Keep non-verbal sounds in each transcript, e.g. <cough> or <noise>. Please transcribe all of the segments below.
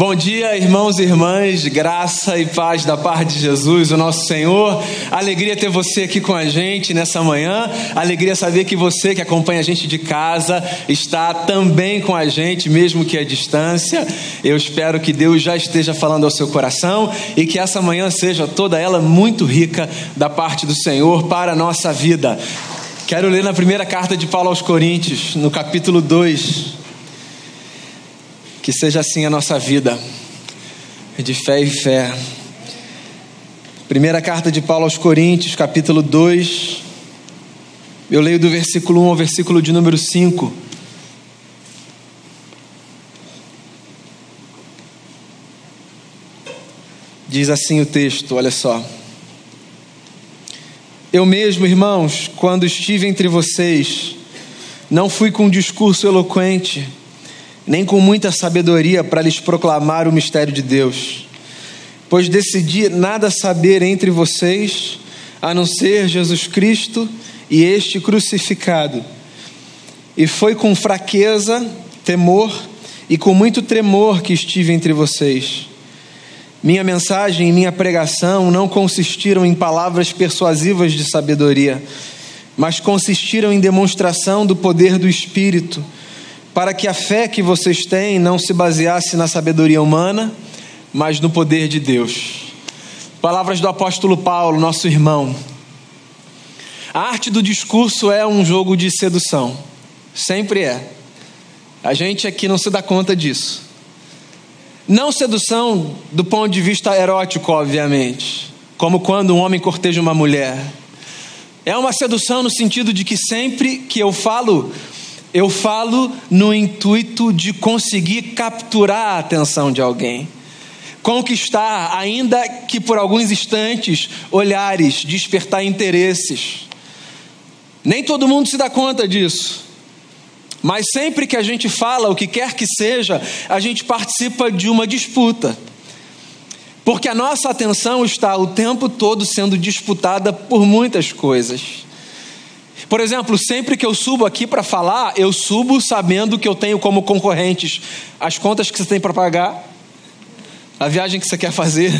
Bom dia, irmãos e irmãs, graça e paz da parte de Jesus, o nosso Senhor. Alegria ter você aqui com a gente nessa manhã. Alegria saber que você que acompanha a gente de casa está também com a gente, mesmo que à distância. Eu espero que Deus já esteja falando ao seu coração e que essa manhã seja toda ela muito rica da parte do Senhor para a nossa vida. Quero ler na primeira carta de Paulo aos Coríntios, no capítulo 2 que seja assim a nossa vida, de fé e fé. Primeira carta de Paulo aos Coríntios, capítulo 2. Eu leio do versículo 1 ao versículo de número 5. Diz assim o texto, olha só. Eu mesmo, irmãos, quando estive entre vocês, não fui com um discurso eloquente, nem com muita sabedoria para lhes proclamar o mistério de Deus, pois decidi nada saber entre vocês a não ser Jesus Cristo e este crucificado. E foi com fraqueza, temor e com muito tremor que estive entre vocês. Minha mensagem e minha pregação não consistiram em palavras persuasivas de sabedoria, mas consistiram em demonstração do poder do Espírito para que a fé que vocês têm não se baseasse na sabedoria humana, mas no poder de Deus. Palavras do apóstolo Paulo, nosso irmão. A arte do discurso é um jogo de sedução, sempre é. A gente aqui não se dá conta disso. Não sedução do ponto de vista erótico, obviamente, como quando um homem corteja uma mulher. É uma sedução no sentido de que sempre que eu falo eu falo no intuito de conseguir capturar a atenção de alguém, conquistar, ainda que por alguns instantes, olhares, despertar interesses. Nem todo mundo se dá conta disso. Mas sempre que a gente fala o que quer que seja, a gente participa de uma disputa. Porque a nossa atenção está o tempo todo sendo disputada por muitas coisas. Por exemplo, sempre que eu subo aqui para falar, eu subo sabendo que eu tenho como concorrentes as contas que você tem para pagar, a viagem que você quer fazer,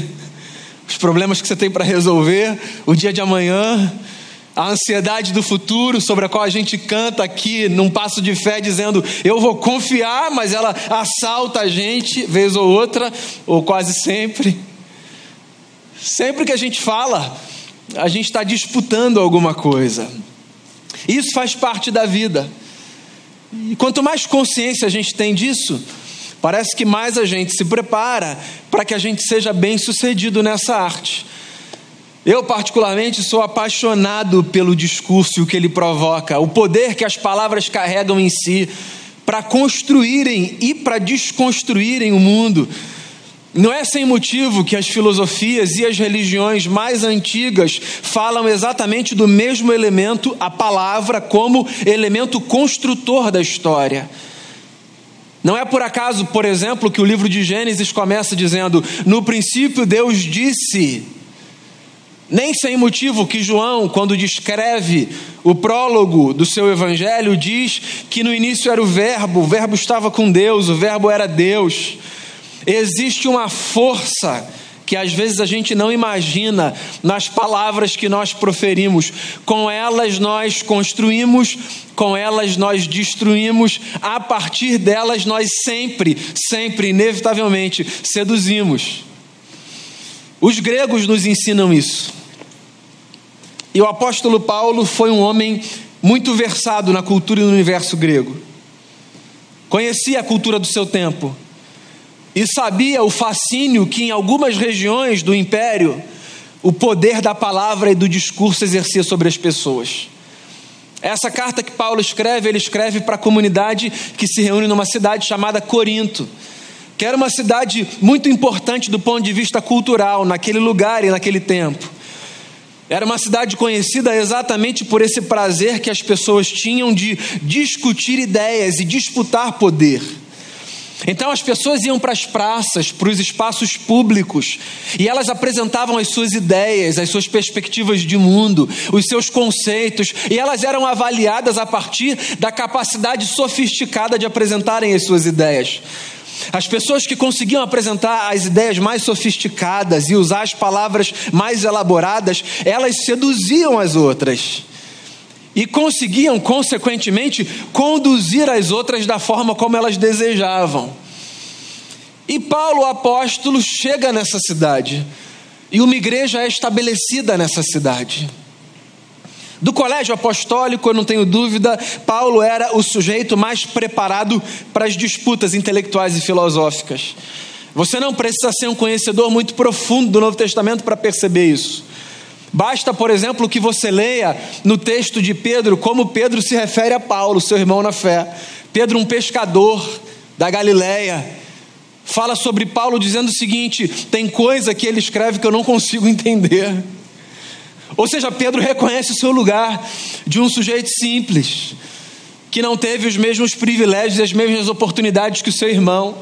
<laughs> os problemas que você tem para resolver, o dia de amanhã, a ansiedade do futuro sobre a qual a gente canta aqui num passo de fé dizendo eu vou confiar, mas ela assalta a gente vez ou outra, ou quase sempre. Sempre que a gente fala, a gente está disputando alguma coisa. Isso faz parte da vida. E quanto mais consciência a gente tem disso, parece que mais a gente se prepara para que a gente seja bem sucedido nessa arte. Eu, particularmente, sou apaixonado pelo discurso e o que ele provoca, o poder que as palavras carregam em si para construírem e para desconstruírem o mundo. Não é sem motivo que as filosofias e as religiões mais antigas falam exatamente do mesmo elemento, a palavra, como elemento construtor da história. Não é por acaso, por exemplo, que o livro de Gênesis começa dizendo: No princípio Deus disse. Nem sem motivo que João, quando descreve o prólogo do seu evangelho, diz que no início era o Verbo, o Verbo estava com Deus, o Verbo era Deus. Existe uma força que às vezes a gente não imagina nas palavras que nós proferimos. Com elas nós construímos, com elas nós destruímos, a partir delas nós sempre, sempre, inevitavelmente seduzimos. Os gregos nos ensinam isso. E o apóstolo Paulo foi um homem muito versado na cultura e no universo grego. Conhecia a cultura do seu tempo e sabia o fascínio que em algumas regiões do império o poder da palavra e do discurso exercia sobre as pessoas. Essa carta que Paulo escreve, ele escreve para a comunidade que se reúne numa cidade chamada Corinto, que era uma cidade muito importante do ponto de vista cultural naquele lugar e naquele tempo. Era uma cidade conhecida exatamente por esse prazer que as pessoas tinham de discutir ideias e disputar poder. Então as pessoas iam para as praças, para os espaços públicos, e elas apresentavam as suas ideias, as suas perspectivas de mundo, os seus conceitos, e elas eram avaliadas a partir da capacidade sofisticada de apresentarem as suas ideias. As pessoas que conseguiam apresentar as ideias mais sofisticadas e usar as palavras mais elaboradas, elas seduziam as outras. E conseguiam, consequentemente, conduzir as outras da forma como elas desejavam. E Paulo, apóstolo, chega nessa cidade. E uma igreja é estabelecida nessa cidade. Do colégio apostólico, eu não tenho dúvida, Paulo era o sujeito mais preparado para as disputas intelectuais e filosóficas. Você não precisa ser um conhecedor muito profundo do Novo Testamento para perceber isso. Basta, por exemplo, que você leia no texto de Pedro como Pedro se refere a Paulo, seu irmão na fé. Pedro, um pescador da Galileia, fala sobre Paulo dizendo o seguinte: tem coisa que ele escreve que eu não consigo <laughs> entender. Ou seja, Pedro reconhece o seu lugar de um sujeito simples, que não teve os mesmos privilégios e as mesmas oportunidades que o seu irmão.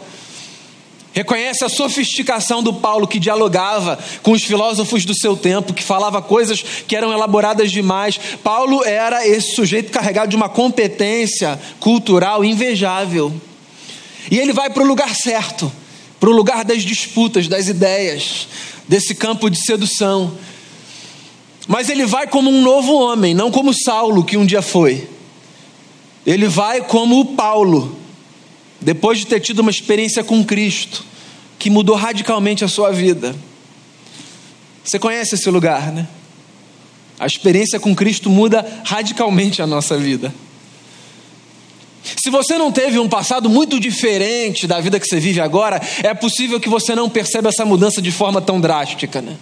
Reconhece a sofisticação do Paulo, que dialogava com os filósofos do seu tempo, que falava coisas que eram elaboradas demais. Paulo era esse sujeito carregado de uma competência cultural invejável. E ele vai para o lugar certo, para o lugar das disputas, das ideias, desse campo de sedução. Mas ele vai como um novo homem, não como Saulo, que um dia foi. Ele vai como o Paulo, depois de ter tido uma experiência com Cristo, que mudou radicalmente a sua vida. Você conhece esse lugar, né? A experiência com Cristo muda radicalmente a nossa vida. Se você não teve um passado muito diferente da vida que você vive agora, é possível que você não perceba essa mudança de forma tão drástica, né?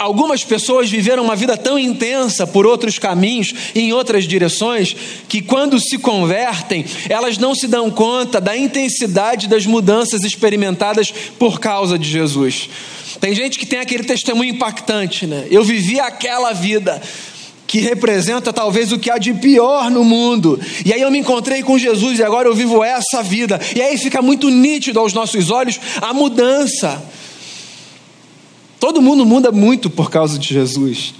Algumas pessoas viveram uma vida tão intensa por outros caminhos, em outras direções, que quando se convertem, elas não se dão conta da intensidade das mudanças experimentadas por causa de Jesus. Tem gente que tem aquele testemunho impactante, né? Eu vivi aquela vida que representa talvez o que há de pior no mundo. E aí eu me encontrei com Jesus e agora eu vivo essa vida. E aí fica muito nítido aos nossos olhos a mudança. Todo mundo muda muito por causa de Jesus.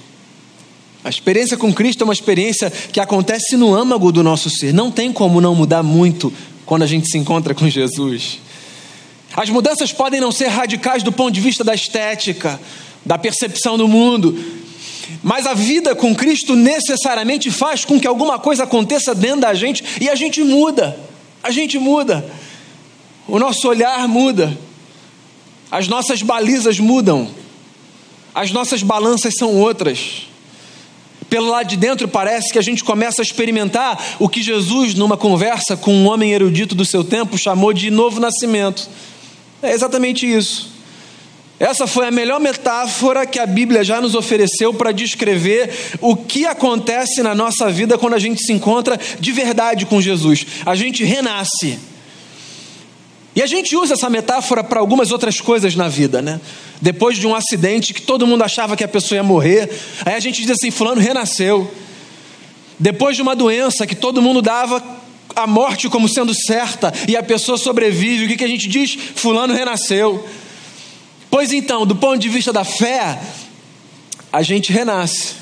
A experiência com Cristo é uma experiência que acontece no âmago do nosso ser. Não tem como não mudar muito quando a gente se encontra com Jesus. As mudanças podem não ser radicais do ponto de vista da estética, da percepção do mundo, mas a vida com Cristo necessariamente faz com que alguma coisa aconteça dentro da gente e a gente muda. A gente muda. O nosso olhar muda. As nossas balizas mudam as nossas balanças são outras. Pelo lado de dentro, parece que a gente começa a experimentar o que Jesus, numa conversa com um homem erudito do seu tempo, chamou de novo nascimento. É exatamente isso. Essa foi a melhor metáfora que a Bíblia já nos ofereceu para descrever o que acontece na nossa vida quando a gente se encontra de verdade com Jesus. A gente renasce. E a gente usa essa metáfora para algumas outras coisas na vida, né? Depois de um acidente que todo mundo achava que a pessoa ia morrer, aí a gente diz assim: Fulano renasceu. Depois de uma doença que todo mundo dava a morte como sendo certa e a pessoa sobrevive, o que, que a gente diz? Fulano renasceu. Pois então, do ponto de vista da fé, a gente renasce.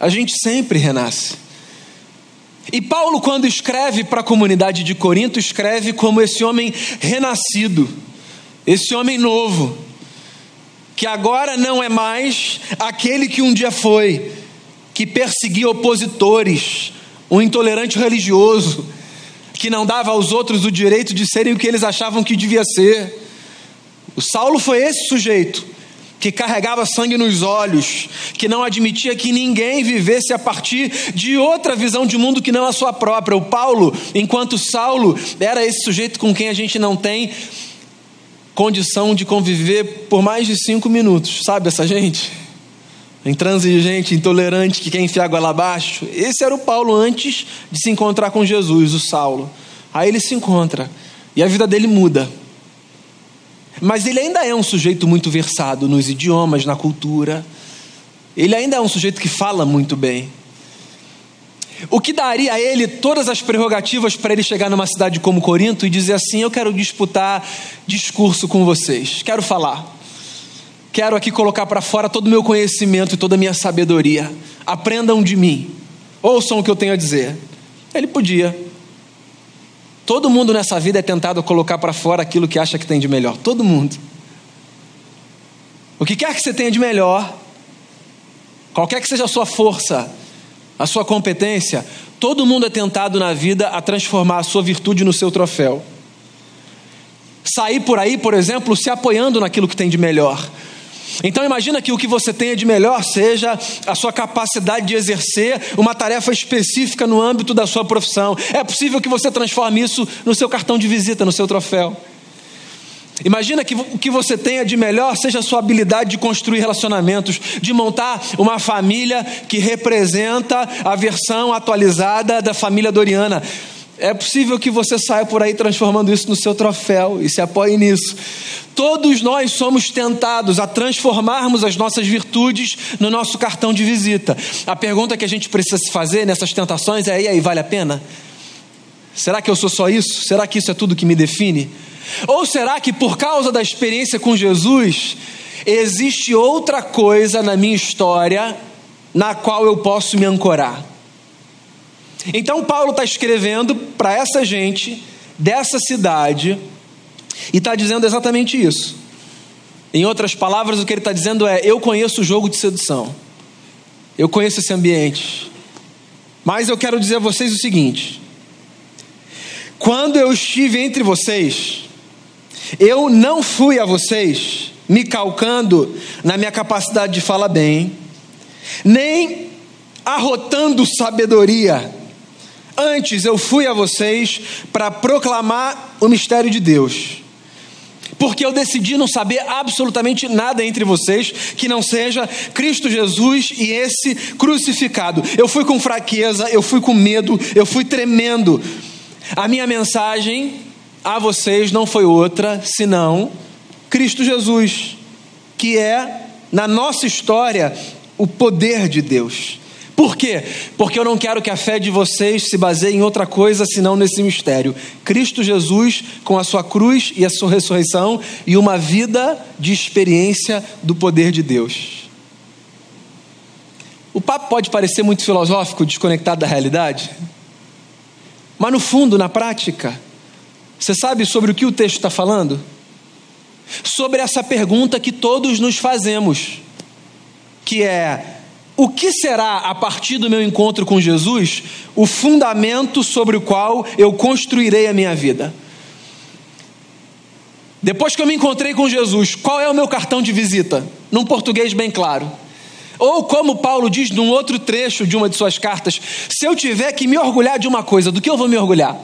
A gente sempre renasce. E Paulo, quando escreve para a comunidade de Corinto, escreve como esse homem renascido, esse homem novo, que agora não é mais aquele que um dia foi, que perseguia opositores, um intolerante religioso, que não dava aos outros o direito de serem o que eles achavam que devia ser. O Saulo foi esse sujeito que carregava sangue nos olhos, que não admitia que ninguém vivesse a partir de outra visão de mundo que não a sua própria. O Paulo, enquanto Saulo, era esse sujeito com quem a gente não tem condição de conviver por mais de cinco minutos, sabe essa gente? Intransigente, intolerante, que quer enfiar água lá abaixo. Esse era o Paulo antes de se encontrar com Jesus, o Saulo. Aí ele se encontra e a vida dele muda. Mas ele ainda é um sujeito muito versado nos idiomas, na cultura. Ele ainda é um sujeito que fala muito bem. O que daria a ele todas as prerrogativas para ele chegar numa cidade como Corinto e dizer assim: Eu quero disputar discurso com vocês, quero falar. Quero aqui colocar para fora todo o meu conhecimento e toda a minha sabedoria. Aprendam de mim. Ouçam o que eu tenho a dizer. Ele podia. Todo mundo nessa vida é tentado colocar para fora aquilo que acha que tem de melhor. Todo mundo. O que quer que você tenha de melhor, qualquer que seja a sua força, a sua competência, todo mundo é tentado na vida a transformar a sua virtude no seu troféu. Sair por aí, por exemplo, se apoiando naquilo que tem de melhor. Então imagina que o que você tenha de melhor seja a sua capacidade de exercer uma tarefa específica no âmbito da sua profissão. É possível que você transforme isso no seu cartão de visita, no seu troféu. Imagina que o que você tenha de melhor seja a sua habilidade de construir relacionamentos, de montar uma família que representa a versão atualizada da família Doriana. É possível que você saia por aí transformando isso no seu troféu e se apoie nisso. Todos nós somos tentados a transformarmos as nossas virtudes no nosso cartão de visita. A pergunta que a gente precisa se fazer nessas tentações é: e aí, vale a pena? Será que eu sou só isso? Será que isso é tudo que me define? Ou será que por causa da experiência com Jesus, existe outra coisa na minha história na qual eu posso me ancorar? Então, Paulo está escrevendo para essa gente dessa cidade e está dizendo exatamente isso. Em outras palavras, o que ele está dizendo é: Eu conheço o jogo de sedução, eu conheço esse ambiente, mas eu quero dizer a vocês o seguinte: quando eu estive entre vocês, eu não fui a vocês me calcando na minha capacidade de falar bem, nem arrotando sabedoria. Antes eu fui a vocês para proclamar o mistério de Deus. Porque eu decidi não saber absolutamente nada entre vocês que não seja Cristo Jesus e esse crucificado. Eu fui com fraqueza, eu fui com medo, eu fui tremendo. A minha mensagem a vocês não foi outra senão Cristo Jesus, que é, na nossa história, o poder de Deus. Por quê? Porque eu não quero que a fé de vocês se baseie em outra coisa senão nesse mistério. Cristo Jesus com a sua cruz e a sua ressurreição e uma vida de experiência do poder de Deus. O papo pode parecer muito filosófico, desconectado da realidade, mas no fundo, na prática, você sabe sobre o que o texto está falando? Sobre essa pergunta que todos nos fazemos, que é: o que será, a partir do meu encontro com Jesus, o fundamento sobre o qual eu construirei a minha vida? Depois que eu me encontrei com Jesus, qual é o meu cartão de visita? Num português bem claro. Ou como Paulo diz num outro trecho de uma de suas cartas, se eu tiver que me orgulhar de uma coisa, do que eu vou me orgulhar?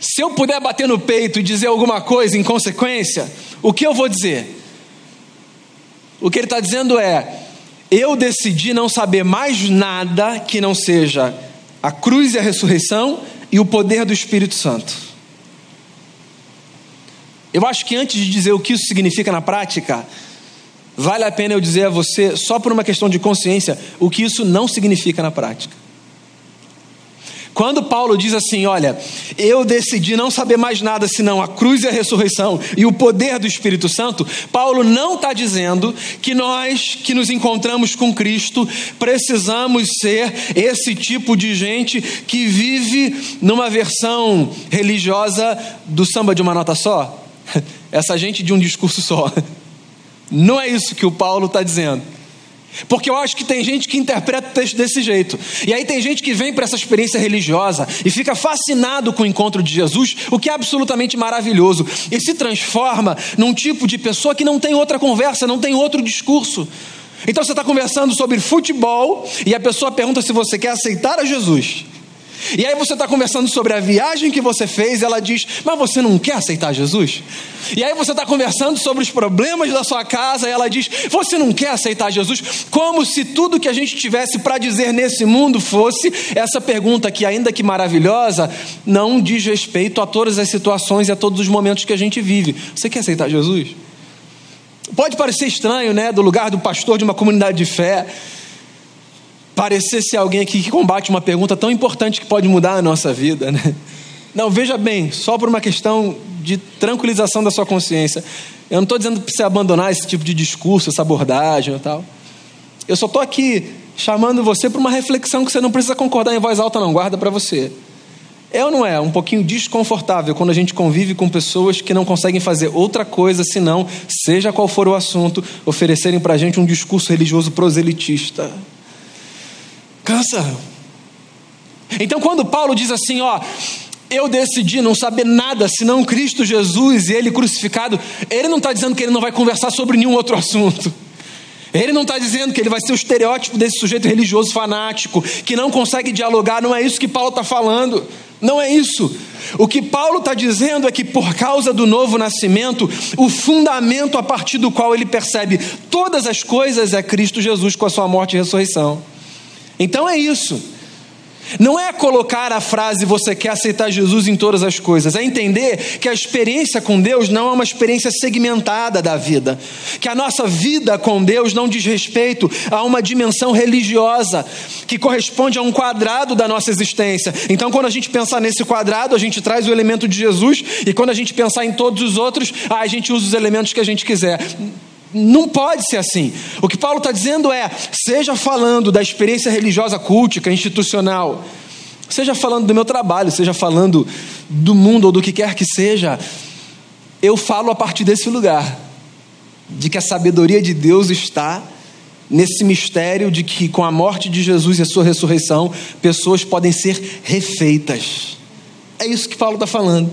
Se eu puder bater no peito e dizer alguma coisa em consequência, o que eu vou dizer? O que ele está dizendo é: eu decidi não saber mais nada que não seja a cruz e a ressurreição e o poder do Espírito Santo. Eu acho que antes de dizer o que isso significa na prática, vale a pena eu dizer a você, só por uma questão de consciência, o que isso não significa na prática. Quando Paulo diz assim: Olha, eu decidi não saber mais nada senão a cruz e a ressurreição e o poder do Espírito Santo, Paulo não está dizendo que nós que nos encontramos com Cristo precisamos ser esse tipo de gente que vive numa versão religiosa do samba de uma nota só. <laughs> Essa gente de um discurso só. <laughs> Não é isso que o Paulo está dizendo. Porque eu acho que tem gente que interpreta o texto desse jeito. E aí tem gente que vem para essa experiência religiosa e fica fascinado com o encontro de Jesus, o que é absolutamente maravilhoso, e se transforma num tipo de pessoa que não tem outra conversa, não tem outro discurso. Então você está conversando sobre futebol e a pessoa pergunta se você quer aceitar a Jesus. E aí você está conversando sobre a viagem que você fez, ela diz: Mas você não quer aceitar Jesus? E aí você está conversando sobre os problemas da sua casa, e ela diz: Você não quer aceitar Jesus? Como se tudo que a gente tivesse para dizer nesse mundo fosse essa pergunta que, ainda que maravilhosa, não diz respeito a todas as situações e a todos os momentos que a gente vive. Você quer aceitar Jesus? Pode parecer estranho, né? Do lugar do pastor de uma comunidade de fé parecer ser alguém aqui que combate uma pergunta tão importante que pode mudar a nossa vida, né? Não, veja bem, só por uma questão de tranquilização da sua consciência. Eu não estou dizendo para você abandonar esse tipo de discurso, essa abordagem e tal. Eu só estou aqui chamando você para uma reflexão que você não precisa concordar em voz alta, não, guarda para você. É ou não é um pouquinho desconfortável quando a gente convive com pessoas que não conseguem fazer outra coisa senão, seja qual for o assunto, oferecerem para a gente um discurso religioso proselitista? Cansa. Então, quando Paulo diz assim, ó, eu decidi não saber nada senão Cristo Jesus e Ele crucificado, ele não está dizendo que ele não vai conversar sobre nenhum outro assunto. Ele não está dizendo que ele vai ser o estereótipo desse sujeito religioso fanático, que não consegue dialogar, não é isso que Paulo está falando. Não é isso. O que Paulo está dizendo é que por causa do novo nascimento, o fundamento a partir do qual ele percebe todas as coisas é Cristo Jesus com a sua morte e ressurreição. Então é isso. Não é colocar a frase você quer aceitar Jesus em todas as coisas, é entender que a experiência com Deus não é uma experiência segmentada da vida, que a nossa vida com Deus não diz respeito a uma dimensão religiosa que corresponde a um quadrado da nossa existência. Então, quando a gente pensar nesse quadrado, a gente traz o elemento de Jesus, e quando a gente pensar em todos os outros, a gente usa os elementos que a gente quiser. Não pode ser assim. O que Paulo está dizendo é: seja falando da experiência religiosa cultica, institucional, seja falando do meu trabalho, seja falando do mundo ou do que quer que seja, eu falo a partir desse lugar, de que a sabedoria de Deus está nesse mistério de que com a morte de Jesus e a sua ressurreição, pessoas podem ser refeitas. É isso que Paulo está falando.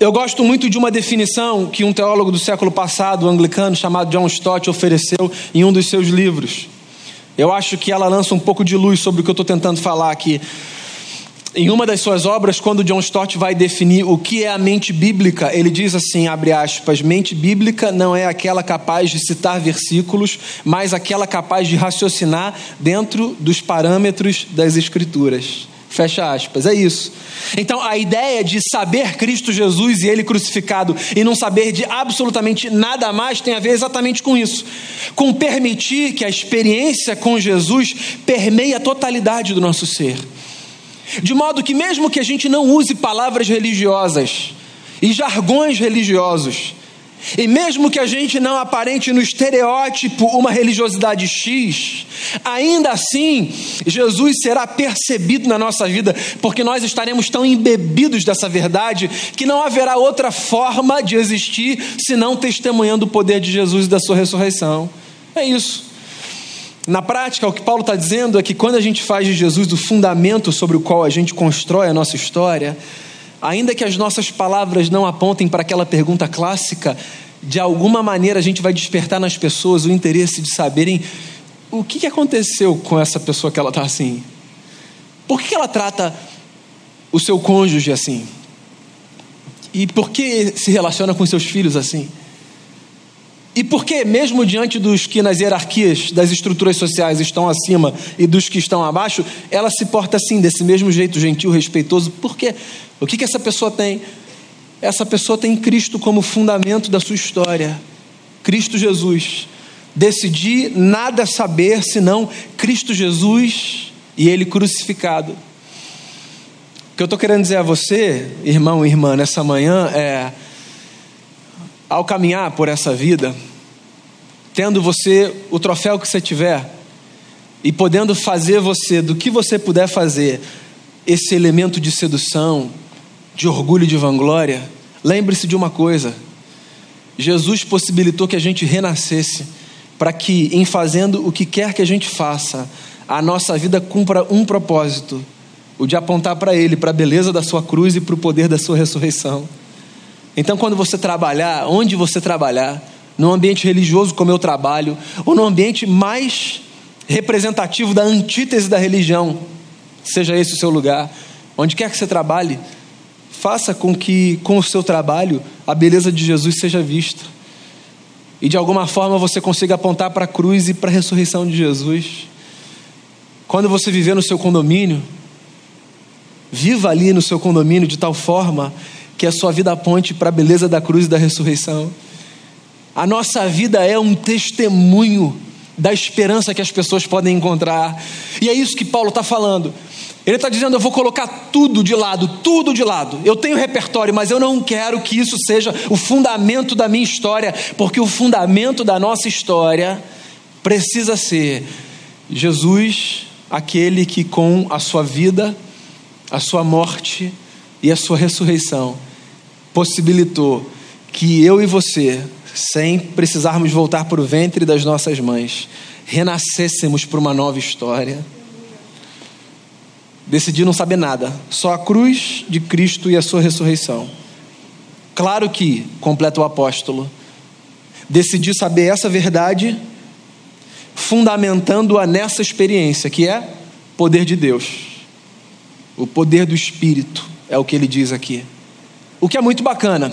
Eu gosto muito de uma definição que um teólogo do século passado, anglicano, chamado John Stott, ofereceu em um dos seus livros. Eu acho que ela lança um pouco de luz sobre o que eu estou tentando falar aqui. Em uma das suas obras, quando John Stott vai definir o que é a mente bíblica, ele diz assim, abre aspas, mente bíblica não é aquela capaz de citar versículos, mas aquela capaz de raciocinar dentro dos parâmetros das escrituras. Fecha aspas, é isso. Então a ideia de saber Cristo Jesus e Ele crucificado e não saber de absolutamente nada mais tem a ver exatamente com isso. Com permitir que a experiência com Jesus permeie a totalidade do nosso ser. De modo que, mesmo que a gente não use palavras religiosas e jargões religiosos, e mesmo que a gente não aparente no estereótipo uma religiosidade X, ainda assim Jesus será percebido na nossa vida, porque nós estaremos tão embebidos dessa verdade que não haverá outra forma de existir senão testemunhando o poder de Jesus e da sua ressurreição. É isso. Na prática, o que Paulo está dizendo é que quando a gente faz de Jesus o fundamento sobre o qual a gente constrói a nossa história, Ainda que as nossas palavras não apontem para aquela pergunta clássica, de alguma maneira a gente vai despertar nas pessoas o interesse de saberem o que aconteceu com essa pessoa que ela está assim. Por que ela trata o seu cônjuge assim? E por que se relaciona com seus filhos assim? E por que, mesmo diante dos que nas hierarquias das estruturas sociais estão acima e dos que estão abaixo, ela se porta assim, desse mesmo jeito gentil, respeitoso? Por quê? O que, que essa pessoa tem? Essa pessoa tem Cristo como fundamento da sua história. Cristo Jesus. Decidi nada saber senão Cristo Jesus e Ele crucificado. O que eu estou querendo dizer a você, irmão e irmã, nessa manhã é: ao caminhar por essa vida, tendo você o troféu que você tiver e podendo fazer você do que você puder fazer esse elemento de sedução, de orgulho e de vanglória, lembre-se de uma coisa: Jesus possibilitou que a gente renascesse para que, em fazendo o que quer que a gente faça, a nossa vida cumpra um propósito: o de apontar para Ele, para a beleza da Sua cruz e para o poder da Sua ressurreição. Então, quando você trabalhar, onde você trabalhar, num ambiente religioso como eu trabalho, ou no ambiente mais representativo da antítese da religião, seja esse o seu lugar, onde quer que você trabalhe, faça com que com o seu trabalho a beleza de Jesus seja vista. E de alguma forma você consiga apontar para a cruz e para a ressurreição de Jesus. Quando você viver no seu condomínio, viva ali no seu condomínio de tal forma que a sua vida aponte para a beleza da cruz e da ressurreição. A nossa vida é um testemunho da esperança que as pessoas podem encontrar. E é isso que Paulo está falando. Ele está dizendo: eu vou colocar tudo de lado, tudo de lado. Eu tenho repertório, mas eu não quero que isso seja o fundamento da minha história, porque o fundamento da nossa história precisa ser Jesus, aquele que com a sua vida a sua morte e a sua ressurreição possibilitou que eu e você, sem precisarmos voltar para o ventre das nossas mães, renascêssemos para uma nova história. Decidi não saber nada, só a cruz de Cristo e a sua ressurreição. Claro que, completa o apóstolo, decidi saber essa verdade, fundamentando-a nessa experiência, que é poder de Deus, o poder do Espírito, é o que ele diz aqui. O que é muito bacana,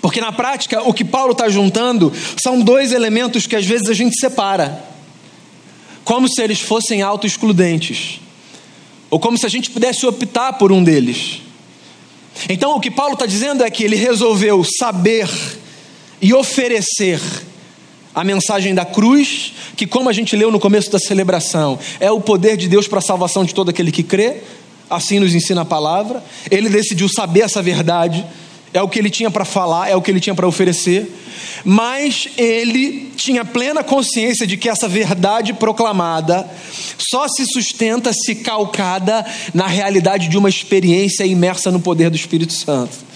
porque na prática o que Paulo está juntando são dois elementos que às vezes a gente separa, como se eles fossem auto-excludentes, ou como se a gente pudesse optar por um deles. Então, o que Paulo está dizendo é que ele resolveu saber e oferecer a mensagem da cruz, que, como a gente leu no começo da celebração, é o poder de Deus para a salvação de todo aquele que crê, assim nos ensina a palavra. Ele decidiu saber essa verdade, é o que ele tinha para falar, é o que ele tinha para oferecer, mas ele tinha plena consciência de que essa verdade proclamada só se sustenta se calcada na realidade de uma experiência imersa no poder do Espírito Santo.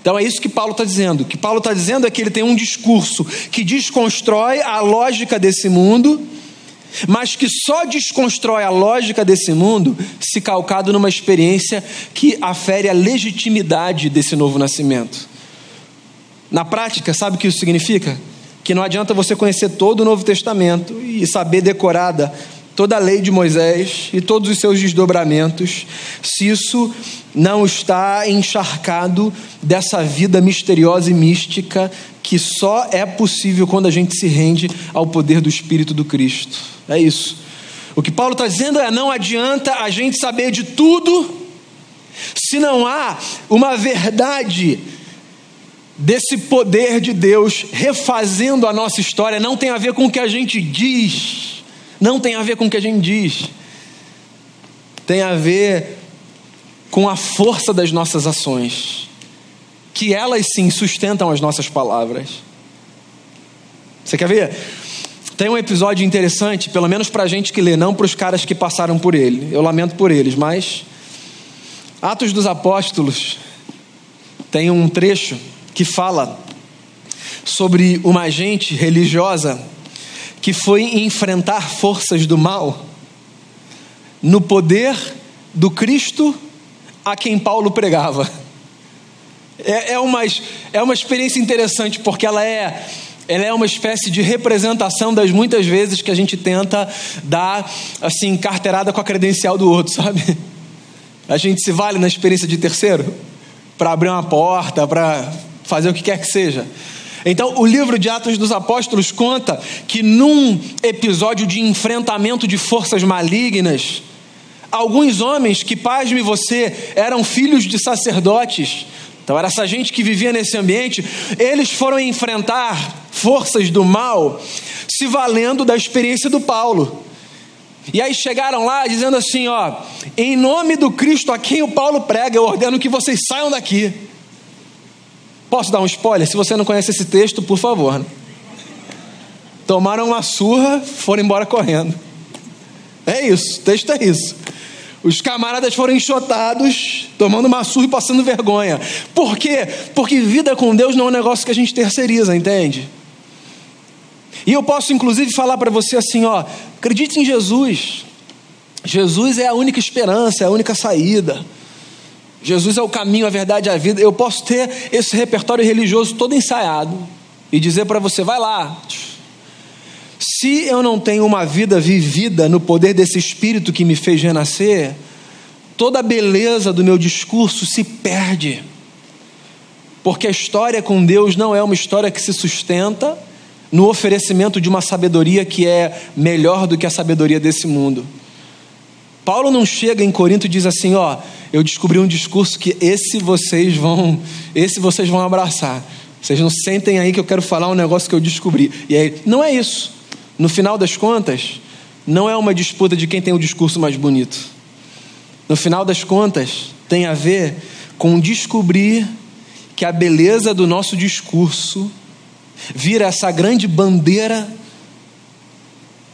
Então é isso que Paulo está dizendo. O que Paulo está dizendo é que ele tem um discurso que desconstrói a lógica desse mundo, mas que só desconstrói a lógica desse mundo se calcado numa experiência que afere a legitimidade desse novo nascimento. Na prática, sabe o que isso significa? Que não adianta você conhecer todo o Novo Testamento e saber decorada toda a lei de Moisés e todos os seus desdobramentos, se isso não está encharcado dessa vida misteriosa e mística que só é possível quando a gente se rende ao poder do Espírito do Cristo. É isso. O que Paulo está dizendo é: não adianta a gente saber de tudo se não há uma verdade desse poder de Deus refazendo a nossa história, não tem a ver com o que a gente diz não tem a ver com o que a gente diz, tem a ver com a força das nossas ações, que elas sim sustentam as nossas palavras. Você quer ver? Tem um episódio interessante, pelo menos para a gente que lê, não para os caras que passaram por ele. Eu lamento por eles, mas Atos dos Apóstolos tem um trecho que fala sobre uma agente religiosa que foi enfrentar forças do mal no poder do Cristo a quem Paulo pregava. É, é, uma, é uma experiência interessante porque ela é, ela é uma espécie de representação das muitas vezes que a gente tenta dar assim carteirada com a credencial do outro, <laughs> sabe? A gente se vale na experiência de terceiro para abrir uma porta, para fazer o que quer que seja. Então, o livro de Atos dos Apóstolos conta que num episódio de enfrentamento de forças malignas, alguns homens que, pasme você, eram filhos de sacerdotes, então era essa gente que vivia nesse ambiente, eles foram enfrentar forças do mal se valendo da experiência do Paulo. E aí chegaram lá dizendo assim: ó, em nome do Cristo a quem o Paulo prega, eu ordeno que vocês saiam daqui. Posso dar um spoiler? Se você não conhece esse texto, por favor. Né? Tomaram uma surra, foram embora correndo. É isso, o texto é isso. Os camaradas foram enxotados, tomando uma surra e passando vergonha. Por quê? Porque vida com Deus não é um negócio que a gente terceiriza, entende? E eu posso inclusive falar para você assim, ó, acredite em Jesus. Jesus é a única esperança, é a única saída. Jesus é o caminho, a verdade e a vida. Eu posso ter esse repertório religioso todo ensaiado e dizer para você: vai lá. Se eu não tenho uma vida vivida no poder desse Espírito que me fez renascer, toda a beleza do meu discurso se perde. Porque a história com Deus não é uma história que se sustenta no oferecimento de uma sabedoria que é melhor do que a sabedoria desse mundo. Paulo não chega em Corinto e diz assim: ó, eu descobri um discurso que esse vocês vão, esse vocês vão abraçar. Vocês não sentem aí que eu quero falar um negócio que eu descobri. E aí, não é isso. No final das contas, não é uma disputa de quem tem o discurso mais bonito. No final das contas, tem a ver com descobrir que a beleza do nosso discurso vira essa grande bandeira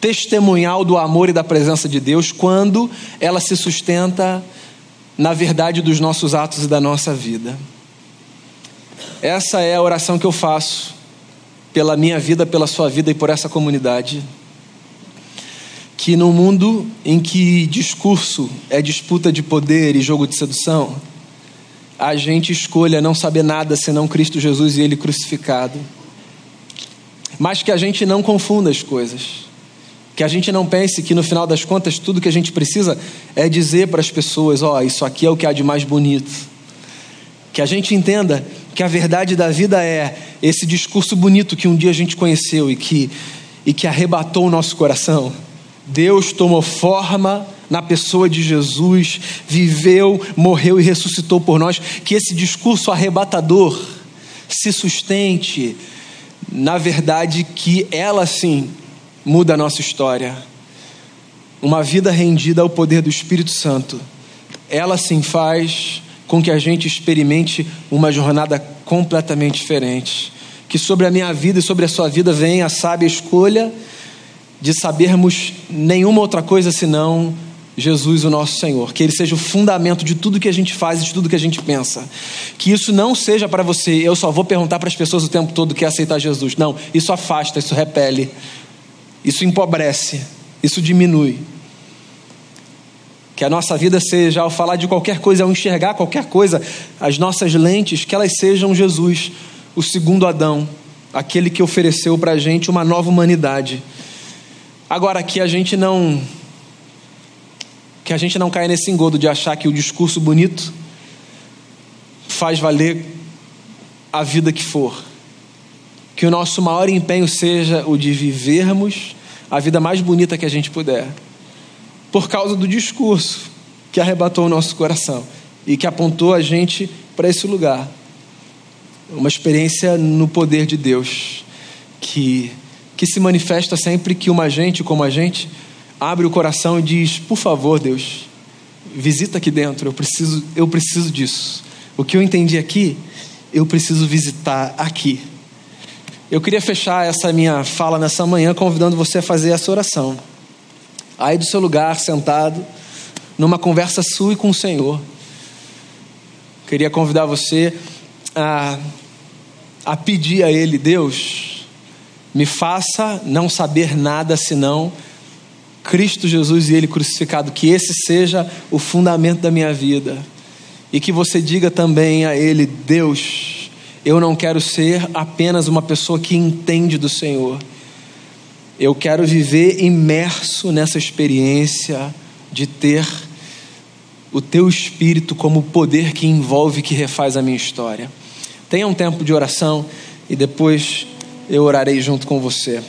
testemunhal do amor e da presença de Deus quando ela se sustenta na verdade dos nossos atos e da nossa vida. Essa é a oração que eu faço pela minha vida, pela sua vida e por essa comunidade. Que no mundo em que discurso é disputa de poder e jogo de sedução, a gente escolha não saber nada senão Cristo Jesus e Ele crucificado. Mas que a gente não confunda as coisas. Que a gente não pense que no final das contas tudo que a gente precisa é dizer para as pessoas: ó, oh, isso aqui é o que há de mais bonito. Que a gente entenda que a verdade da vida é esse discurso bonito que um dia a gente conheceu e que, e que arrebatou o nosso coração. Deus tomou forma na pessoa de Jesus, viveu, morreu e ressuscitou por nós. Que esse discurso arrebatador se sustente na verdade que ela sim muda a nossa história. Uma vida rendida ao poder do Espírito Santo, ela sim faz com que a gente experimente uma jornada completamente diferente. Que sobre a minha vida e sobre a sua vida venha a sábia escolha de sabermos nenhuma outra coisa senão Jesus, o nosso Senhor. Que Ele seja o fundamento de tudo que a gente faz de tudo que a gente pensa. Que isso não seja para você, eu só vou perguntar para as pessoas o tempo todo que é aceitar Jesus. Não, isso afasta, isso repele, isso empobrece, isso diminui. Que a nossa vida seja, ao falar de qualquer coisa, ao enxergar qualquer coisa, as nossas lentes, que elas sejam Jesus, o segundo Adão, aquele que ofereceu para a gente uma nova humanidade. Agora, que a gente não. Que a gente não caia nesse engodo de achar que o discurso bonito faz valer a vida que for. Que o nosso maior empenho seja o de vivermos a vida mais bonita que a gente puder por causa do discurso que arrebatou o nosso coração e que apontou a gente para esse lugar. Uma experiência no poder de Deus que, que se manifesta sempre que uma gente como a gente abre o coração e diz: Por favor, Deus, visita aqui dentro, eu preciso, eu preciso disso. O que eu entendi aqui, eu preciso visitar aqui. Eu queria fechar essa minha fala nessa manhã convidando você a fazer essa oração aí do seu lugar, sentado, numa conversa sua e com o Senhor. Queria convidar você a, a pedir a Ele, Deus, me faça não saber nada senão Cristo Jesus e Ele crucificado, que esse seja o fundamento da minha vida. E que você diga também a Ele, Deus, eu não quero ser apenas uma pessoa que entende do Senhor eu quero viver imerso nessa experiência de ter o teu espírito como poder que envolve, que refaz a minha história. Tenha um tempo de oração e depois eu orarei junto com você.